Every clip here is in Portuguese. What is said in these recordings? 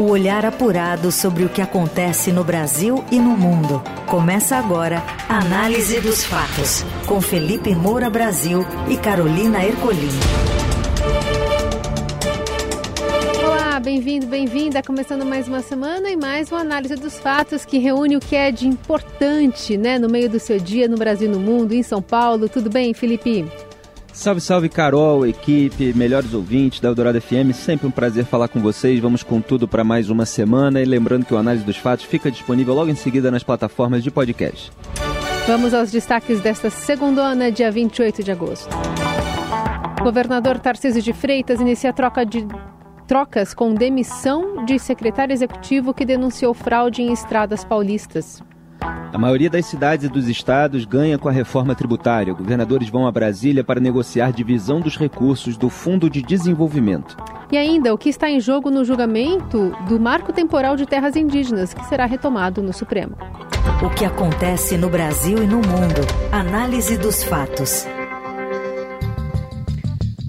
O olhar apurado sobre o que acontece no Brasil e no mundo. Começa agora a Análise dos Fatos, com Felipe Moura Brasil e Carolina Ercolim. Olá, bem-vindo, bem-vinda. Começando mais uma semana e mais uma análise dos fatos que reúne o que é de importante, né, no meio do seu dia, no Brasil e no mundo, em São Paulo. Tudo bem, Felipe? Salve, salve, Carol, equipe, melhores ouvintes da Eldorado FM. Sempre um prazer falar com vocês. Vamos com tudo para mais uma semana. E lembrando que o Análise dos Fatos fica disponível logo em seguida nas plataformas de podcast. Vamos aos destaques desta segunda, dia 28 de agosto. Governador Tarcísio de Freitas inicia troca de trocas com demissão de secretário executivo que denunciou fraude em estradas paulistas. A maioria das cidades e dos estados ganha com a reforma tributária. Governadores vão a Brasília para negociar divisão dos recursos do Fundo de Desenvolvimento. E ainda, o que está em jogo no julgamento do Marco Temporal de Terras Indígenas, que será retomado no Supremo. O que acontece no Brasil e no mundo. Análise dos fatos.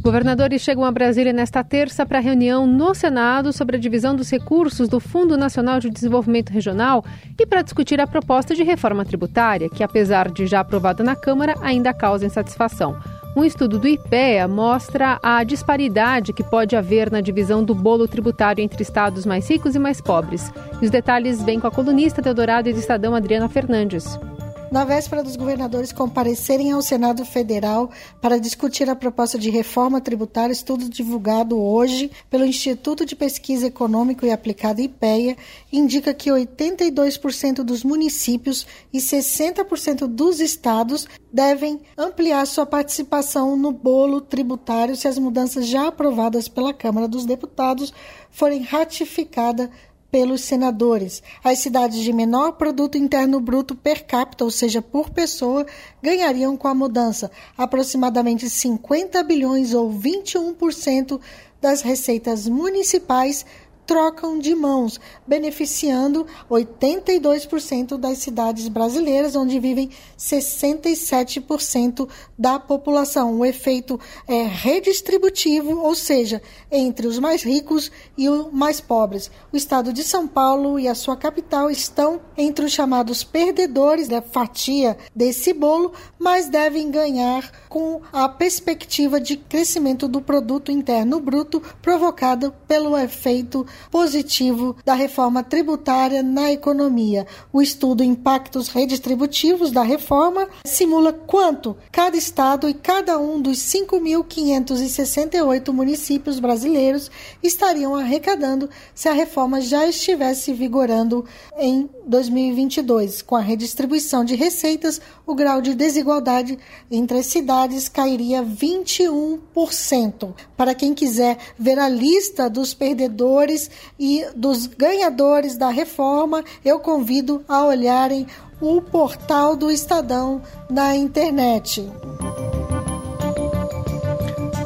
Governadores chegam a Brasília nesta terça para reunião no Senado sobre a divisão dos recursos do Fundo Nacional de Desenvolvimento Regional e para discutir a proposta de reforma tributária, que, apesar de já aprovada na Câmara, ainda causa insatisfação. Um estudo do IPEA mostra a disparidade que pode haver na divisão do bolo tributário entre estados mais ricos e mais pobres. E os detalhes vêm com a colunista Teodorado e do Estadão Adriana Fernandes na véspera dos governadores comparecerem ao Senado Federal para discutir a proposta de reforma tributária, estudo divulgado hoje pelo Instituto de Pesquisa Econômico e Aplicada IPEA indica que 82% dos municípios e 60% dos estados devem ampliar sua participação no bolo tributário se as mudanças já aprovadas pela Câmara dos Deputados forem ratificadas pelos senadores. As cidades de menor produto interno bruto per capita, ou seja, por pessoa, ganhariam com a mudança aproximadamente 50 bilhões ou 21% das receitas municipais trocam de mãos, beneficiando 82% das cidades brasileiras, onde vivem 67% da população. O efeito é redistributivo, ou seja, entre os mais ricos e os mais pobres. O estado de São Paulo e a sua capital estão entre os chamados perdedores da fatia desse bolo, mas devem ganhar com a perspectiva de crescimento do produto interno bruto provocado pelo efeito positivo da reforma tributária na economia. O estudo Impactos Redistributivos da Reforma simula quanto cada estado e cada um dos 5.568 municípios brasileiros estariam arrecadando se a reforma já estivesse vigorando em 2022. Com a redistribuição de receitas, o grau de desigualdade entre as cidades cairia 21%. Para quem quiser ver a lista dos perdedores e dos ganhadores da reforma, eu convido a olharem o portal do Estadão na internet.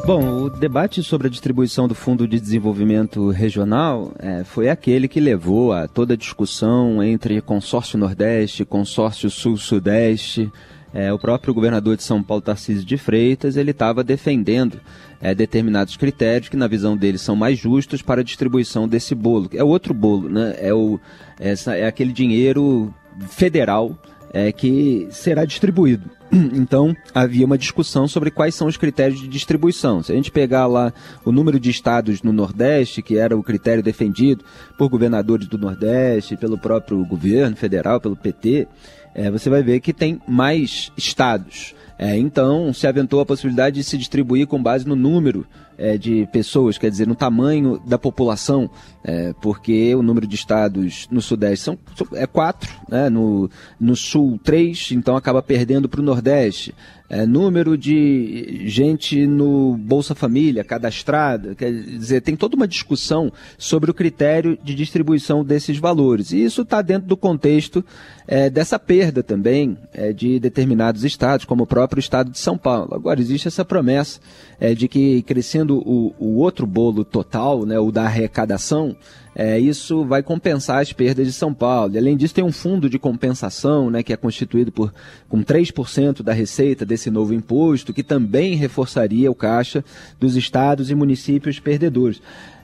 Bom, o debate sobre a distribuição do Fundo de Desenvolvimento Regional é, foi aquele que levou a toda a discussão entre consórcio Nordeste, consórcio Sul-Sudeste. É, o próprio governador de São Paulo, Tarcísio de Freitas, ele estava defendendo é, determinados critérios que, na visão dele, são mais justos para a distribuição desse bolo. É outro bolo, né? É, o, essa, é aquele dinheiro federal é, que será distribuído. Então, havia uma discussão sobre quais são os critérios de distribuição. Se a gente pegar lá o número de estados no Nordeste, que era o critério defendido por governadores do Nordeste, pelo próprio governo federal, pelo PT, é, você vai ver que tem mais estados. É, então, se aventou a possibilidade de se distribuir com base no número é, de pessoas, quer dizer, no tamanho da população, é, porque o número de estados no Sudeste são, é quatro, né, no, no Sul três, então acaba perdendo para o Nordeste é, número de gente no Bolsa Família cadastrada, quer dizer, tem toda uma discussão sobre o critério de distribuição desses valores. E isso está dentro do contexto é, dessa perda também é, de determinados estados, como o próprio estado de São Paulo. Agora, existe essa promessa é, de que crescendo o, o outro bolo total, né, o da arrecadação, é, isso vai compensar as perdas de São Paulo. E, além disso, tem um fundo de compensação, né, que é constituído por com 3% da receita desse novo imposto, que também reforçaria o caixa dos estados e municípios perdedores.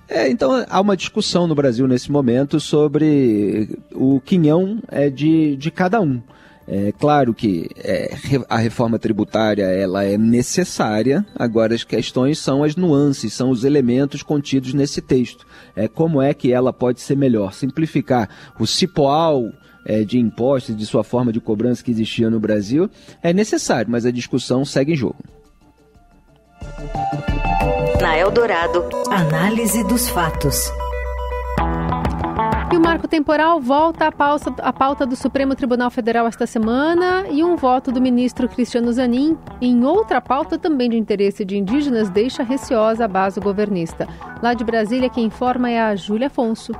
É, então há uma discussão no Brasil nesse momento sobre o quinhão é de, de cada um. É claro que é, a reforma tributária ela é necessária, agora as questões são as nuances, são os elementos contidos nesse texto. É, como é que ela pode ser melhor? Simplificar o cipoal é, de impostos, de sua forma de cobrança que existia no Brasil, é necessário, mas a discussão segue em jogo. Na Eldorado, análise dos fatos. E o marco temporal volta à pauta, à pauta do Supremo Tribunal Federal esta semana e um voto do ministro Cristiano Zanin em outra pauta também de interesse de indígenas deixa receosa a base governista. Lá de Brasília, quem informa é a Júlia Afonso.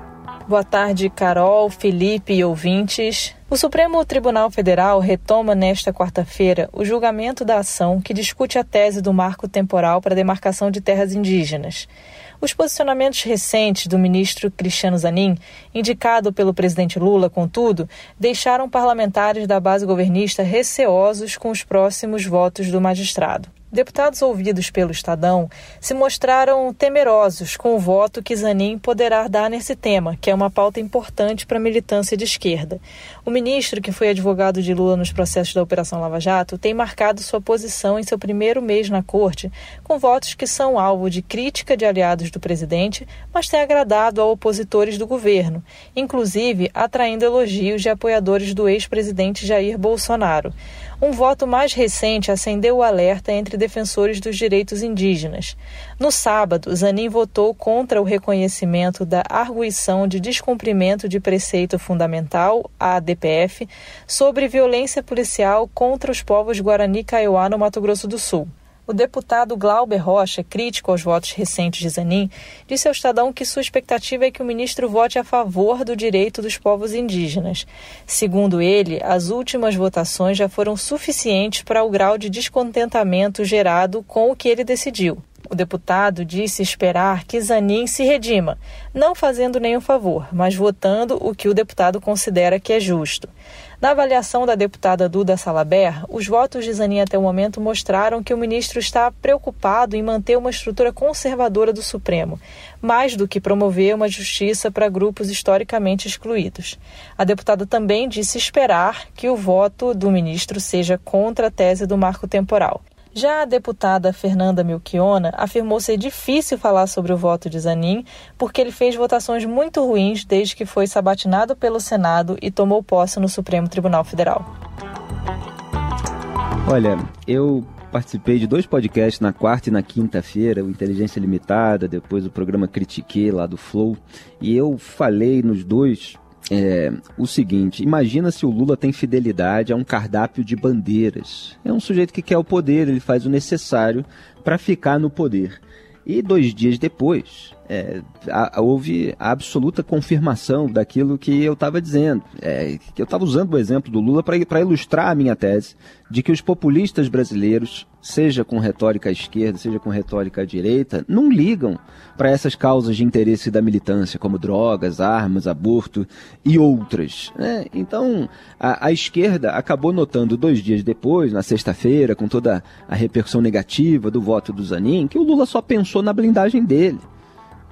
Boa tarde, Carol, Felipe e ouvintes. O Supremo Tribunal Federal retoma nesta quarta-feira o julgamento da ação que discute a tese do marco temporal para a demarcação de terras indígenas. Os posicionamentos recentes do ministro Cristiano Zanin, indicado pelo presidente Lula, contudo, deixaram parlamentares da base governista receosos com os próximos votos do magistrado. Deputados ouvidos pelo Estadão se mostraram temerosos com o voto que Zanin poderá dar nesse tema, que é uma pauta importante para a militância de esquerda. O ministro, que foi advogado de Lula nos processos da Operação Lava Jato, tem marcado sua posição em seu primeiro mês na corte, com votos que são alvo de crítica de aliados do presidente, mas tem agradado a opositores do governo, inclusive atraindo elogios de apoiadores do ex-presidente Jair Bolsonaro. Um voto mais recente acendeu o alerta entre defensores dos direitos indígenas. No sábado, Zanin votou contra o reconhecimento da arguição de descumprimento de preceito fundamental, a ADPF, sobre violência policial contra os povos Guarani Kaiowá no Mato Grosso do Sul. O deputado Glauber Rocha, crítico aos votos recentes de Zanin, disse ao Estadão que sua expectativa é que o ministro vote a favor do direito dos povos indígenas. Segundo ele, as últimas votações já foram suficientes para o grau de descontentamento gerado com o que ele decidiu. O deputado disse esperar que Zanin se redima, não fazendo nenhum favor, mas votando o que o deputado considera que é justo. Na avaliação da deputada Duda Salaber, os votos de Zanin até o momento mostraram que o ministro está preocupado em manter uma estrutura conservadora do Supremo, mais do que promover uma justiça para grupos historicamente excluídos. A deputada também disse esperar que o voto do ministro seja contra a tese do marco temporal. Já a deputada Fernanda Milchiona afirmou ser difícil falar sobre o voto de Zanin, porque ele fez votações muito ruins desde que foi sabatinado pelo Senado e tomou posse no Supremo Tribunal Federal. Olha, eu participei de dois podcasts na quarta e na quinta-feira, o Inteligência Limitada, depois o programa Critique lá do Flow, e eu falei nos dois é, o seguinte: imagina se o Lula tem fidelidade a um cardápio de bandeiras. É um sujeito que quer o poder, ele faz o necessário para ficar no poder. E dois dias depois, é, a, houve absoluta confirmação daquilo que eu estava dizendo. É, que eu estava usando o exemplo do Lula para ilustrar a minha tese de que os populistas brasileiros, seja com retórica à esquerda, seja com retórica à direita, não ligam para essas causas de interesse da militância, como drogas, armas, aborto e outras. Né? Então, a, a esquerda acabou notando dois dias depois, na sexta-feira, com toda a repercussão negativa do voto do Zanin, que o Lula só pensou na blindagem dele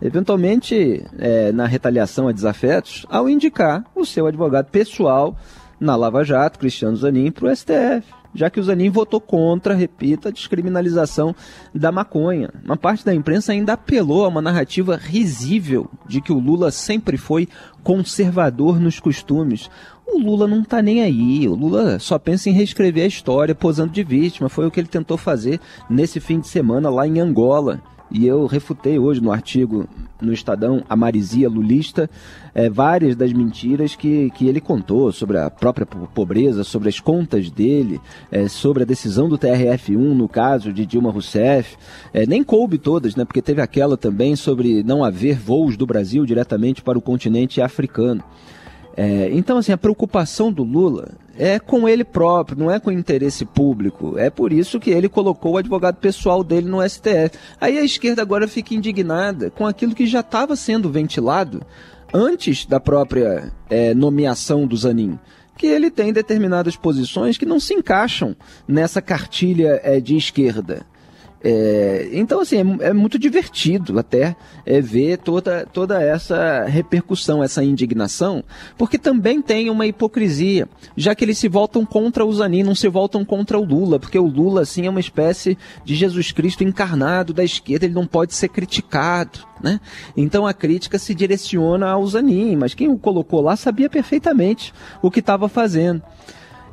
eventualmente é, na retaliação a desafetos, ao indicar o seu advogado pessoal na Lava Jato, Cristiano Zanin, para o STF, já que o Zanin votou contra, repito, a descriminalização da maconha. Uma parte da imprensa ainda apelou a uma narrativa risível de que o Lula sempre foi conservador nos costumes. O Lula não está nem aí. O Lula só pensa em reescrever a história posando de vítima. Foi o que ele tentou fazer nesse fim de semana lá em Angola. E eu refutei hoje no artigo no Estadão, a Marizia Lulista, é, várias das mentiras que, que ele contou sobre a própria pobreza, sobre as contas dele, é, sobre a decisão do TRF1 no caso de Dilma Rousseff. É, nem coube todas, né, porque teve aquela também sobre não haver voos do Brasil diretamente para o continente africano. É, então, assim, a preocupação do Lula é com ele próprio, não é com o interesse público. É por isso que ele colocou o advogado pessoal dele no STF. Aí a esquerda agora fica indignada com aquilo que já estava sendo ventilado antes da própria é, nomeação do Zanin que ele tem determinadas posições que não se encaixam nessa cartilha é, de esquerda. É, então, assim, é, é, muito divertido até é, ver toda, toda essa repercussão, essa indignação, porque também tem uma hipocrisia, já que eles se voltam contra o Zanin, não se voltam contra o Lula, porque o Lula, assim, é uma espécie de Jesus Cristo encarnado da esquerda, ele não pode ser criticado, né? Então a crítica se direciona ao Zanin, mas quem o colocou lá sabia perfeitamente o que estava fazendo.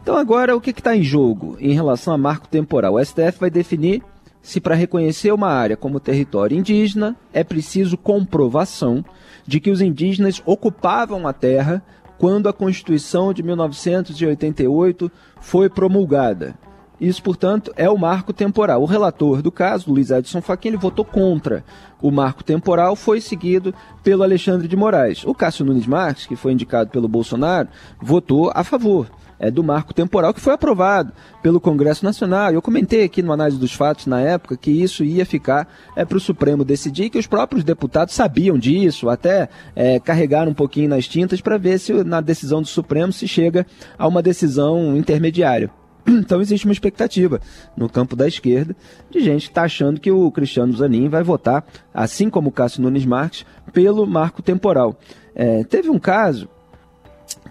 Então agora o que está em jogo em relação a marco temporal? O STF vai definir se para reconhecer uma área como território indígena é preciso comprovação de que os indígenas ocupavam a terra quando a Constituição de 1988 foi promulgada. Isso, portanto, é o marco temporal. O relator do caso, Luiz Edson Fachin, ele votou contra o marco temporal, foi seguido pelo Alexandre de Moraes. O Cássio Nunes Marques, que foi indicado pelo Bolsonaro, votou a favor é, do marco temporal que foi aprovado pelo Congresso Nacional. Eu comentei aqui no análise dos fatos na época que isso ia ficar é, para o Supremo decidir, que os próprios deputados sabiam disso, até é, carregaram um pouquinho nas tintas para ver se na decisão do Supremo se chega a uma decisão intermediária. Então existe uma expectativa no campo da esquerda de gente que está achando que o Cristiano Zanin vai votar, assim como o Cássio Nunes Marques, pelo marco temporal. É, teve um caso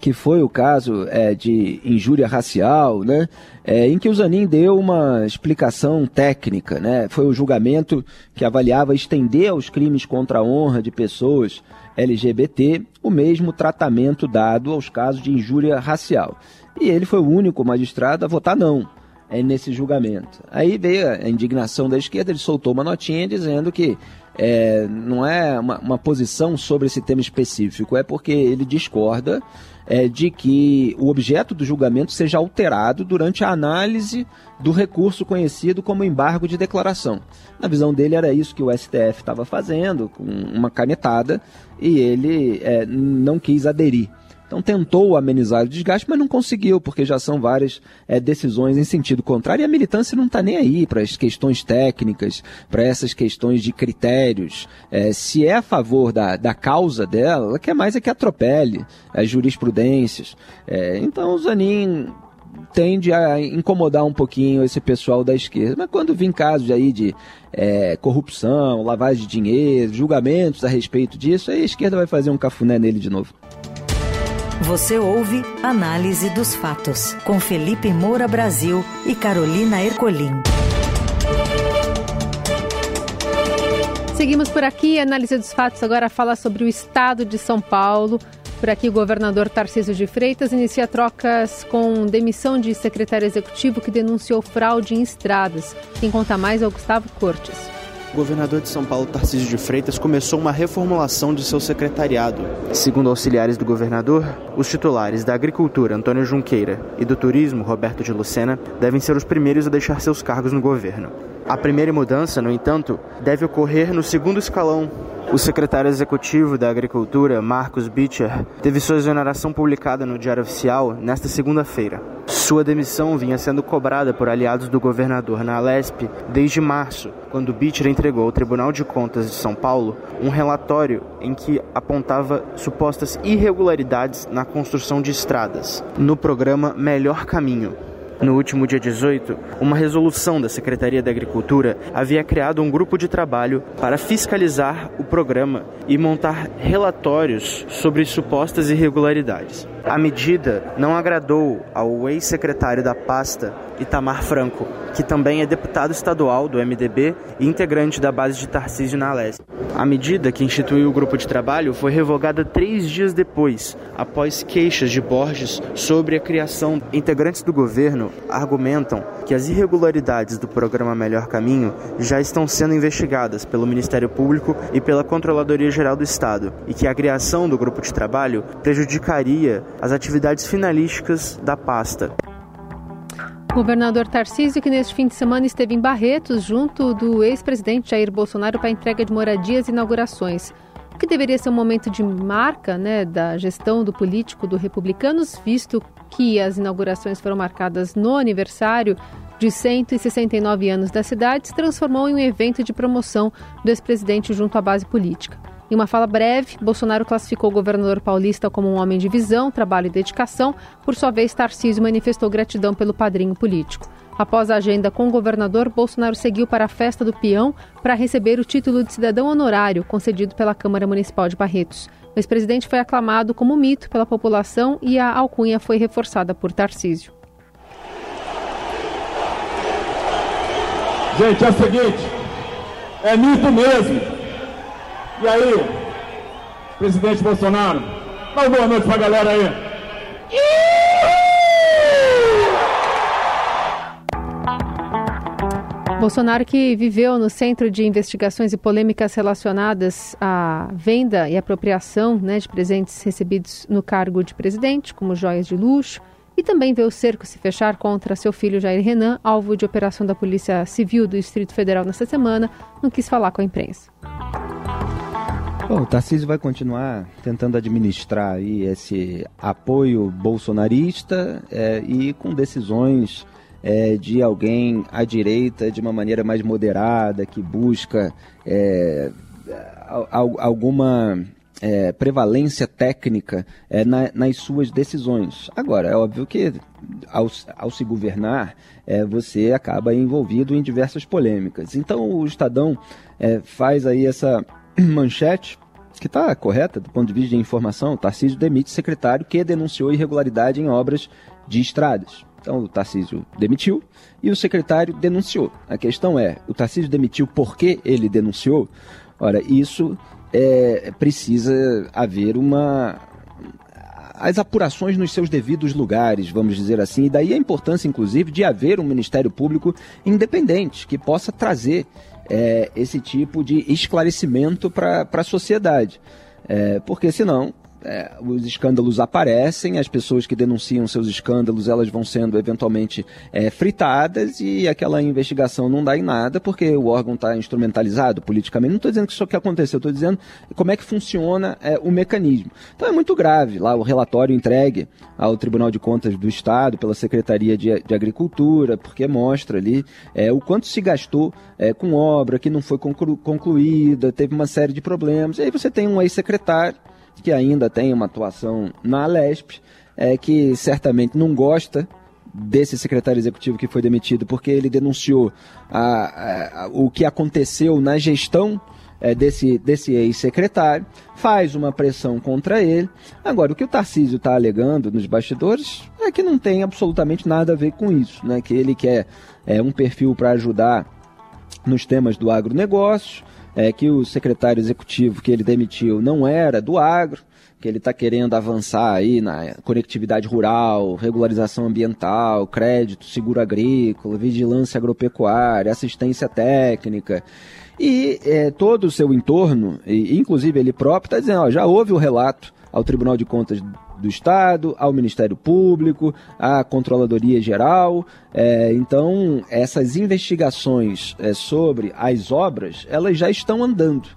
que foi o caso é, de injúria racial, né, é, em que o Zanin deu uma explicação técnica, né, foi o julgamento que avaliava estender aos crimes contra a honra de pessoas LGBT o mesmo tratamento dado aos casos de injúria racial. E ele foi o único magistrado a votar não é, nesse julgamento. Aí veio a indignação da esquerda, ele soltou uma notinha dizendo que é, não é uma, uma, posição sobre esse tema específico, é porque ele discorda é, de que o objeto do julgamento seja alterado durante a análise do recurso conhecido como embargo de declaração. Na visão dele, era isso que o STF estava fazendo, com uma canetada, e ele é, não quis aderir. Então tentou amenizar o desgaste, mas não conseguiu, porque já são várias é, decisões em sentido contrário. E a militância não está nem aí para as questões técnicas, para essas questões de critérios. É, se é a favor da, da causa dela, ela quer mais é que atropele as jurisprudências. É, então o Zanin tende a incomodar um pouquinho esse pessoal da esquerda. Mas quando vem casos aí de é, corrupção, lavagem de dinheiro, julgamentos a respeito disso, aí a esquerda vai fazer um cafuné nele de novo. Você ouve Análise dos Fatos, com Felipe Moura Brasil e Carolina Ercolim. Seguimos por aqui. Análise dos fatos agora fala sobre o estado de São Paulo. Por aqui, o governador Tarcísio de Freitas inicia trocas com demissão de secretário executivo que denunciou fraude em estradas. Quem conta mais é o Gustavo Cortes o governador de São Paulo, Tarcísio de Freitas, começou uma reformulação de seu secretariado. Segundo auxiliares do governador, os titulares da Agricultura, Antônio Junqueira, e do Turismo, Roberto de Lucena, devem ser os primeiros a deixar seus cargos no governo. A primeira mudança, no entanto, deve ocorrer no segundo escalão, o secretário executivo da Agricultura, Marcos Bitcher, teve sua exoneração publicada no Diário Oficial nesta segunda-feira. Sua demissão vinha sendo cobrada por aliados do governador na Alesp desde março, quando Bitcher entregou ao Tribunal de Contas de São Paulo um relatório em que apontava supostas irregularidades na construção de estradas no programa Melhor Caminho, no último dia 18, uma resolução da Secretaria da Agricultura havia criado um grupo de trabalho para fiscalizar o programa e montar relatórios sobre supostas irregularidades. A medida não agradou ao ex-secretário da pasta, Itamar Franco, que também é deputado estadual do MDB e integrante da base de Tarcísio na Leste. A medida que instituiu o grupo de trabalho foi revogada três dias depois, após queixas de Borges sobre a criação. Integrantes do governo argumentam que as irregularidades do programa Melhor Caminho já estão sendo investigadas pelo Ministério Público e pela Controladoria Geral do Estado e que a criação do grupo de trabalho prejudicaria as atividades finalísticas da pasta. Governador Tarcísio, que neste fim de semana esteve em Barretos, junto do ex-presidente Jair Bolsonaro, para a entrega de moradias e inaugurações. O que deveria ser um momento de marca né, da gestão do político do Republicanos, visto que as inaugurações foram marcadas no aniversário de 169 anos da cidade, se transformou em um evento de promoção do ex-presidente junto à base política. Em uma fala breve, Bolsonaro classificou o governador paulista como um homem de visão, trabalho e dedicação. Por sua vez, Tarcísio manifestou gratidão pelo padrinho político. Após a agenda com o governador, Bolsonaro seguiu para a festa do peão para receber o título de cidadão honorário concedido pela Câmara Municipal de Barretos. O ex-presidente foi aclamado como mito pela população e a alcunha foi reforçada por Tarcísio. Gente, é o seguinte, é mito mesmo. E aí, presidente Bolsonaro, dá uma boa noite pra galera aí. Bolsonaro, que viveu no Centro de Investigações e Polêmicas relacionadas à venda e apropriação né, de presentes recebidos no cargo de presidente, como joias de luxo, e também vê o cerco se fechar contra seu filho Jair Renan, alvo de operação da Polícia Civil do Distrito Federal nesta semana, não quis falar com a imprensa. Bom, o Tarcísio vai continuar tentando administrar aí esse apoio bolsonarista é, e com decisões é, de alguém à direita de uma maneira mais moderada, que busca é, alguma é, prevalência técnica é, na, nas suas decisões. Agora, é óbvio que ao, ao se governar, é, você acaba envolvido em diversas polêmicas. Então, o Estadão é, faz aí essa manchete que está correta do ponto de vista de informação, Tarcísio demite secretário que denunciou irregularidade em obras de estradas. Então o Tarcísio demitiu e o secretário denunciou. A questão é, o Tarcísio demitiu porque ele denunciou? Ora, isso é, precisa haver uma, as apurações nos seus devidos lugares, vamos dizer assim, e daí a importância, inclusive, de haver um Ministério Público independente que possa trazer é, esse tipo de esclarecimento para a sociedade. É, porque senão é, os escândalos aparecem, as pessoas que denunciam seus escândalos elas vão sendo eventualmente é, fritadas e aquela investigação não dá em nada porque o órgão está instrumentalizado politicamente. Não estou dizendo que isso que aconteceu, estou dizendo como é que funciona é, o mecanismo. Então é muito grave lá o relatório entregue ao Tribunal de Contas do Estado pela Secretaria de, de Agricultura, porque mostra ali é, o quanto se gastou é, com obra que não foi conclu, concluída, teve uma série de problemas. E aí você tem um ex-secretário que ainda tem uma atuação na Lesp, é, que certamente não gosta desse secretário executivo que foi demitido, porque ele denunciou a, a, o que aconteceu na gestão é, desse, desse ex-secretário, faz uma pressão contra ele. Agora, o que o Tarcísio está alegando nos bastidores é que não tem absolutamente nada a ver com isso, né? que ele quer é, um perfil para ajudar nos temas do agronegócio, é, que o secretário executivo que ele demitiu não era do agro, que ele está querendo avançar aí na conectividade rural, regularização ambiental, crédito, seguro agrícola, vigilância agropecuária, assistência técnica. E é, todo o seu entorno, e, inclusive ele próprio, está dizendo, ó, já houve o relato ao Tribunal de Contas do Estado, ao Ministério Público, à Controladoria Geral. É, então, essas investigações é, sobre as obras, elas já estão andando.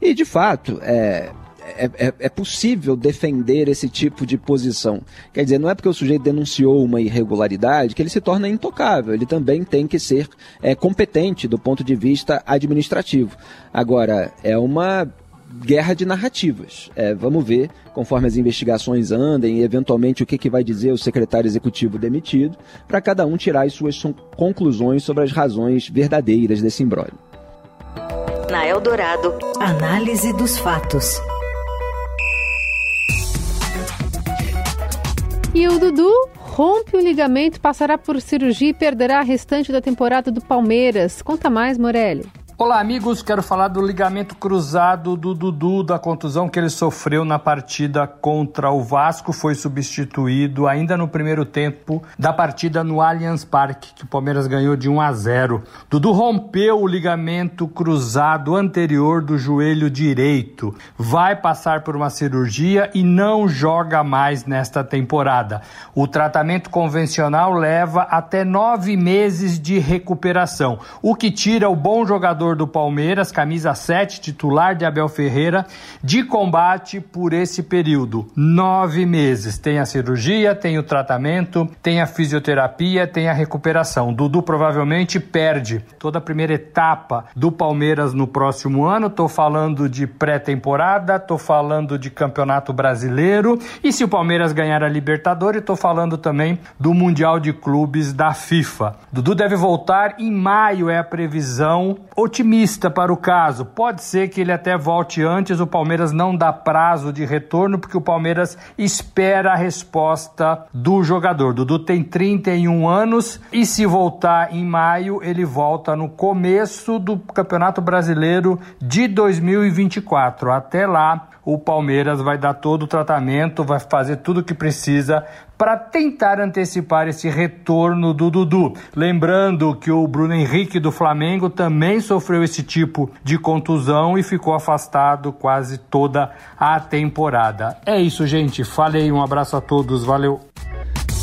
E, de fato, é, é, é, é, possível defender esse tipo de posição. Quer dizer, não é porque o sujeito denunciou uma irregularidade que ele se torna intocável. Ele também tem que ser é, competente do ponto de vista administrativo. Agora, é uma guerra de narrativas. É, vamos ver, conforme as investigações andem, e eventualmente o que, que vai dizer o secretário executivo demitido, para cada um tirar as suas conclusões sobre as razões verdadeiras desse imbróglio. Na Eldorado, análise dos fatos. E o Dudu rompe o ligamento, passará por cirurgia e perderá a restante da temporada do Palmeiras. Conta mais, Morelli. Olá, amigos. Quero falar do ligamento cruzado do Dudu, da contusão que ele sofreu na partida contra o Vasco. Foi substituído ainda no primeiro tempo da partida no Allianz Parque, que o Palmeiras ganhou de 1 a 0. Dudu rompeu o ligamento cruzado anterior do joelho direito. Vai passar por uma cirurgia e não joga mais nesta temporada. O tratamento convencional leva até nove meses de recuperação, o que tira o bom jogador jogador do Palmeiras, camisa 7, titular de Abel Ferreira, de combate por esse período. Nove meses. Tem a cirurgia, tem o tratamento, tem a fisioterapia, tem a recuperação. Dudu provavelmente perde toda a primeira etapa do Palmeiras no próximo ano. Tô falando de pré-temporada, tô falando de campeonato brasileiro. E se o Palmeiras ganhar a Libertadores, tô falando também do Mundial de Clubes da FIFA. Dudu deve voltar em maio, é a previsão otimista para o caso. Pode ser que ele até volte antes, o Palmeiras não dá prazo de retorno, porque o Palmeiras espera a resposta do jogador. Dudu tem 31 anos e se voltar em maio, ele volta no começo do Campeonato Brasileiro de 2024. Até lá, o Palmeiras vai dar todo o tratamento, vai fazer tudo o que precisa para tentar antecipar esse retorno do Dudu. Lembrando que o Bruno Henrique do Flamengo também sofreu esse tipo de contusão e ficou afastado quase toda a temporada. É isso, gente. Falei, um abraço a todos, valeu.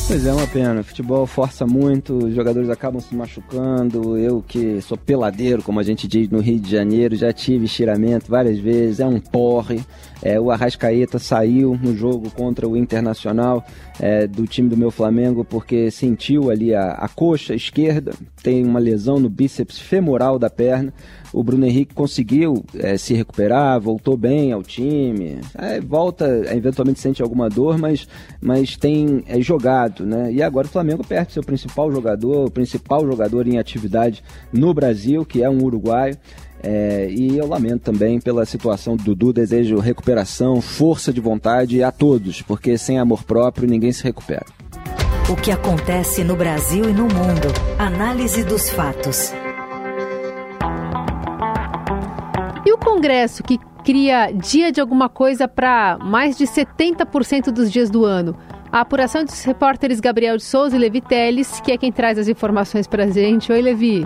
Pois é, uma pena. Futebol força muito, os jogadores acabam se machucando. Eu que sou peladeiro, como a gente diz no Rio de Janeiro, já tive estiramento várias vezes, é um porre. É, o Arrascaeta saiu no jogo contra o Internacional é, do time do meu Flamengo porque sentiu ali a, a coxa esquerda, tem uma lesão no bíceps femoral da perna o Bruno Henrique conseguiu é, se recuperar, voltou bem ao time, é, volta, eventualmente sente alguma dor, mas, mas tem é, jogado, né? E agora o Flamengo perde seu principal jogador, o principal jogador em atividade no Brasil, que é um uruguaio. É, e eu lamento também pela situação do Dudu, desejo recuperação, força de vontade a todos, porque sem amor próprio ninguém se recupera. O que acontece no Brasil e no mundo. Análise dos fatos. E o Congresso, que cria dia de alguma coisa para mais de 70% dos dias do ano? A apuração dos repórteres Gabriel de Souza e Levi Teles, que é quem traz as informações para a gente. Oi, Levi.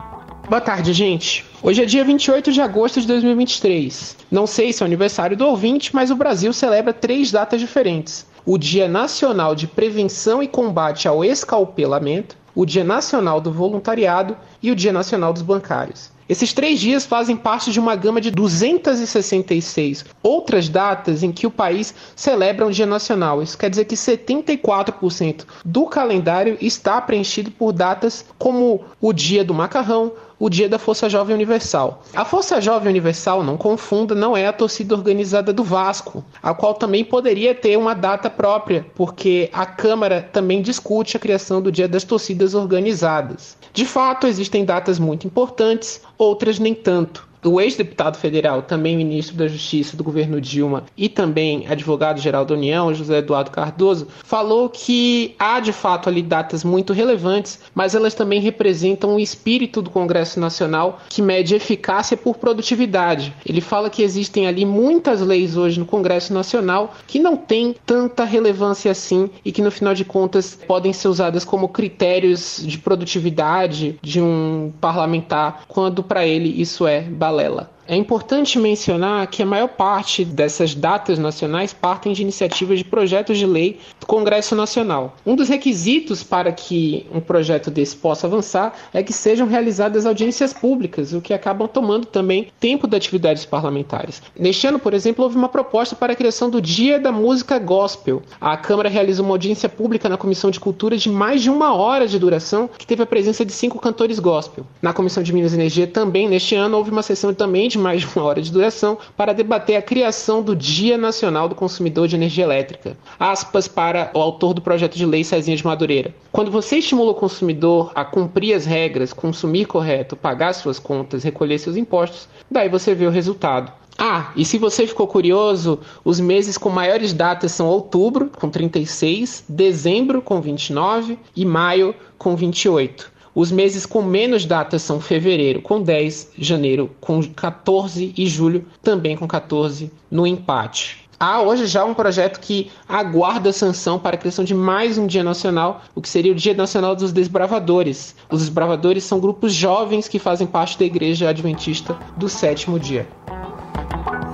Boa tarde, gente. Hoje é dia 28 de agosto de 2023. Não sei se é o aniversário do ouvinte, mas o Brasil celebra três datas diferentes: o Dia Nacional de Prevenção e Combate ao Escalpelamento, o Dia Nacional do Voluntariado e o Dia Nacional dos Bancários. Esses três dias fazem parte de uma gama de 266 outras datas em que o país celebra um dia nacional. Isso quer dizer que 74% do calendário está preenchido por datas como o dia do macarrão, o dia da Força Jovem Universal. A Força Jovem Universal, não confunda, não é a torcida organizada do Vasco, a qual também poderia ter uma data própria, porque a Câmara também discute a criação do Dia das Torcidas Organizadas. De fato, existem datas muito importantes, outras nem tanto o ex-deputado federal, também ministro da Justiça do governo Dilma e também advogado-geral da União, José Eduardo Cardoso, falou que há de fato ali datas muito relevantes, mas elas também representam o espírito do Congresso Nacional que mede eficácia por produtividade. Ele fala que existem ali muitas leis hoje no Congresso Nacional que não têm tanta relevância assim e que no final de contas podem ser usadas como critérios de produtividade de um parlamentar, quando para ele isso é balela. É importante mencionar que a maior parte dessas datas nacionais partem de iniciativas de projetos de lei do Congresso Nacional. Um dos requisitos para que um projeto desse possa avançar é que sejam realizadas audiências públicas, o que acabam tomando também tempo das atividades parlamentares. Neste ano, por exemplo, houve uma proposta para a criação do Dia da Música Gospel. A Câmara realizou uma audiência pública na Comissão de Cultura de mais de uma hora de duração, que teve a presença de cinco cantores gospel. Na Comissão de Minas e Energia também, neste ano, houve uma sessão também de mais de uma hora de duração para debater a criação do Dia Nacional do Consumidor de Energia Elétrica. Aspas para o autor do projeto de lei Cezinha de Madureira. Quando você estimula o consumidor a cumprir as regras, consumir correto, pagar suas contas, recolher seus impostos, daí você vê o resultado. Ah, e se você ficou curioso, os meses com maiores datas são outubro, com 36, dezembro, com 29 e maio, com 28. Os meses com menos datas são fevereiro com 10, janeiro com 14 e julho também com 14 no empate. Há hoje já um projeto que aguarda sanção para a criação de mais um Dia Nacional, o que seria o Dia Nacional dos Desbravadores. Os desbravadores são grupos jovens que fazem parte da Igreja Adventista do Sétimo Dia.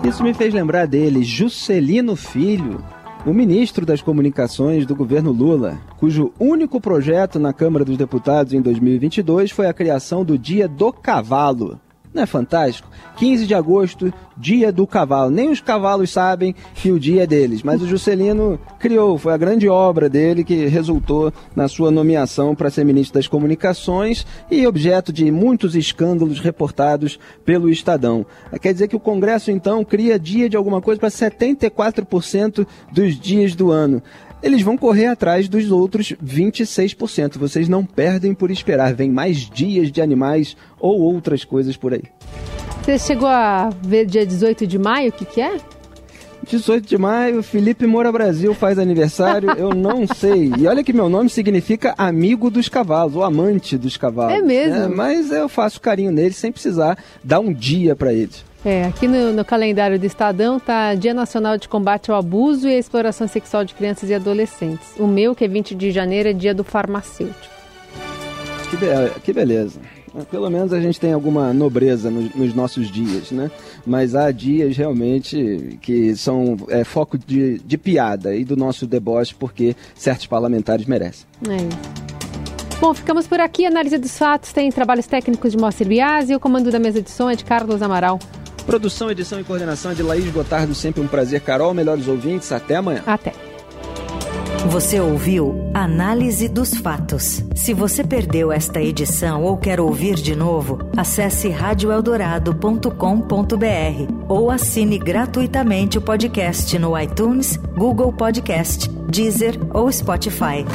Isso me fez lembrar dele, Juscelino Filho, o ministro das Comunicações do governo Lula, cujo único projeto na Câmara dos Deputados em 2022 foi a criação do Dia do Cavalo. Não é fantástico? 15 de agosto, dia do cavalo. Nem os cavalos sabem que o dia é deles, mas o Juscelino criou, foi a grande obra dele que resultou na sua nomeação para ser ministro das Comunicações e objeto de muitos escândalos reportados pelo Estadão. Quer dizer que o Congresso então cria dia de alguma coisa para 74% dos dias do ano eles vão correr atrás dos outros 26%. Vocês não perdem por esperar. Vem mais dias de animais ou outras coisas por aí. Você chegou a ver dia 18 de maio? O que, que é? 18 de maio, Felipe Moura Brasil faz aniversário, eu não sei. E olha que meu nome significa amigo dos cavalos, ou amante dos cavalos. É mesmo? É, mas eu faço carinho neles sem precisar dar um dia para eles. É, aqui no, no, calendário do Estadão tá Dia Nacional de Combate ao Abuso e à Exploração Sexual de Crianças e Adolescentes. O meu, que é 20 de janeiro, é dia do farmacêutico. Que, be que beleza. Pelo menos a gente tem alguma nobreza no, nos nossos dias, né? Mas há dias realmente que são é, foco de, de piada e do nosso deboche porque certos parlamentares merecem. É isso. Bom, ficamos por aqui. Análise dos fatos tem trabalhos técnicos de Moacir Biasi e o comando da mesa de som é de Carlos Amaral. Produção, edição e coordenação é de Laís Gotardo. Sempre um prazer. Carol, melhores ouvintes. Até amanhã. Até. Você ouviu Análise dos Fatos. Se você perdeu esta edição ou quer ouvir de novo, acesse radioeldorado.com.br ou assine gratuitamente o podcast no iTunes, Google Podcast, Deezer ou Spotify.